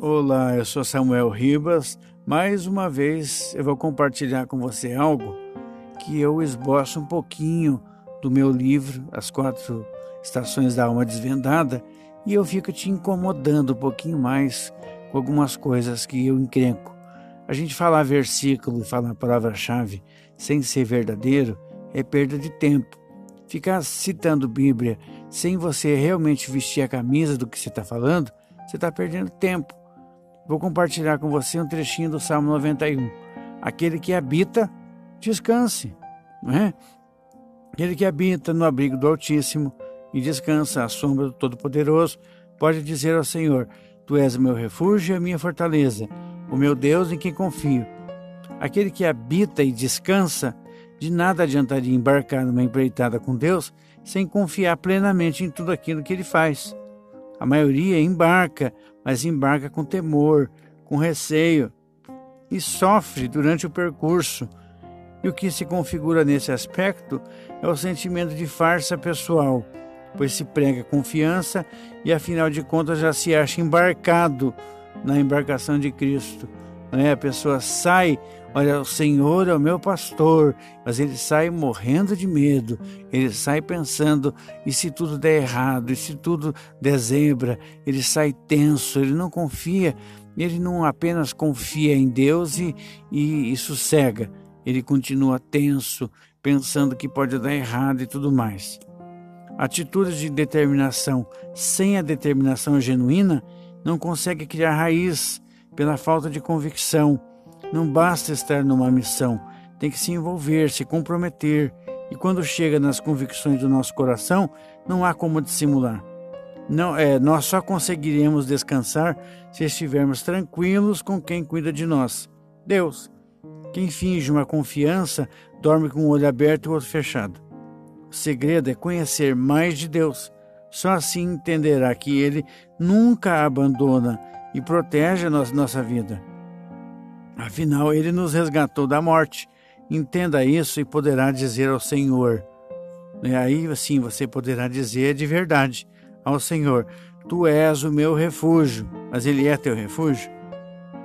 Olá, eu sou Samuel Ribas. Mais uma vez eu vou compartilhar com você algo que eu esboço um pouquinho do meu livro, As Quatro Estações da Alma Desvendada, e eu fico te incomodando um pouquinho mais com algumas coisas que eu encrenco. A gente falar versículo e falar palavra-chave sem ser verdadeiro é perda de tempo. Ficar citando Bíblia sem você realmente vestir a camisa do que você está falando, você está perdendo tempo. Vou compartilhar com você um trechinho do Salmo 91. Aquele que habita, descanse, é? Aquele que habita no abrigo do Altíssimo e descansa à sombra do Todo-Poderoso, pode dizer ao Senhor: Tu és o meu refúgio e a minha fortaleza, o meu Deus em quem confio. Aquele que habita e descansa, de nada adiantaria embarcar numa empreitada com Deus sem confiar plenamente em tudo aquilo que ele faz. A maioria embarca, mas embarca com temor, com receio e sofre durante o percurso. E o que se configura nesse aspecto é o sentimento de farsa pessoal, pois se prega confiança e afinal de contas já se acha embarcado na embarcação de Cristo. Né? A pessoa sai, olha, o Senhor é o meu pastor, mas ele sai morrendo de medo, ele sai pensando, e se tudo der errado, e se tudo der zebra, ele sai tenso, ele não confia, ele não apenas confia em Deus e, e, e sossega, ele continua tenso, pensando que pode dar errado e tudo mais. Atitudes de determinação sem a determinação genuína não consegue criar raiz pela falta de convicção. Não basta estar numa missão, tem que se envolver, se comprometer. E quando chega nas convicções do nosso coração, não há como dissimular. Não, é, nós só conseguiremos descansar se estivermos tranquilos com quem cuida de nós, Deus. Quem finge uma confiança dorme com o olho aberto e o outro fechado. O segredo é conhecer mais de Deus. Só assim entenderá que Ele nunca abandona e protege a nossa vida. Afinal, ele nos resgatou da morte. Entenda isso e poderá dizer ao Senhor. E aí, assim, você poderá dizer de verdade ao Senhor: Tu és o meu refúgio, mas Ele é teu refúgio,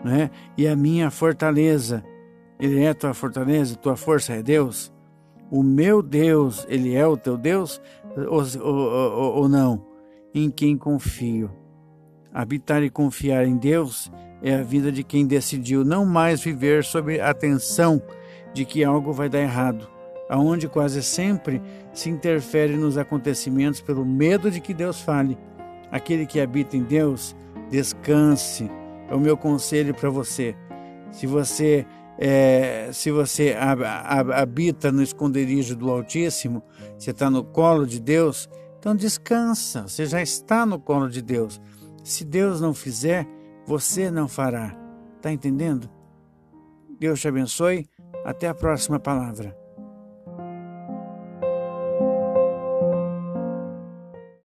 né? E a minha fortaleza, Ele é tua fortaleza, tua força é Deus. O meu Deus, Ele é o teu Deus ou, ou, ou, ou não? Em quem confio. Habitar e confiar em Deus é a vida de quem decidiu não mais viver sob a tensão de que algo vai dar errado, aonde quase sempre se interfere nos acontecimentos pelo medo de que Deus fale. Aquele que habita em Deus, descanse. É o meu conselho para você. Se você é, se você habita no esconderijo do Altíssimo, você está no colo de Deus, então descansa. Você já está no colo de Deus. Se Deus não fizer, você não fará. Está entendendo? Deus te abençoe. Até a próxima palavra.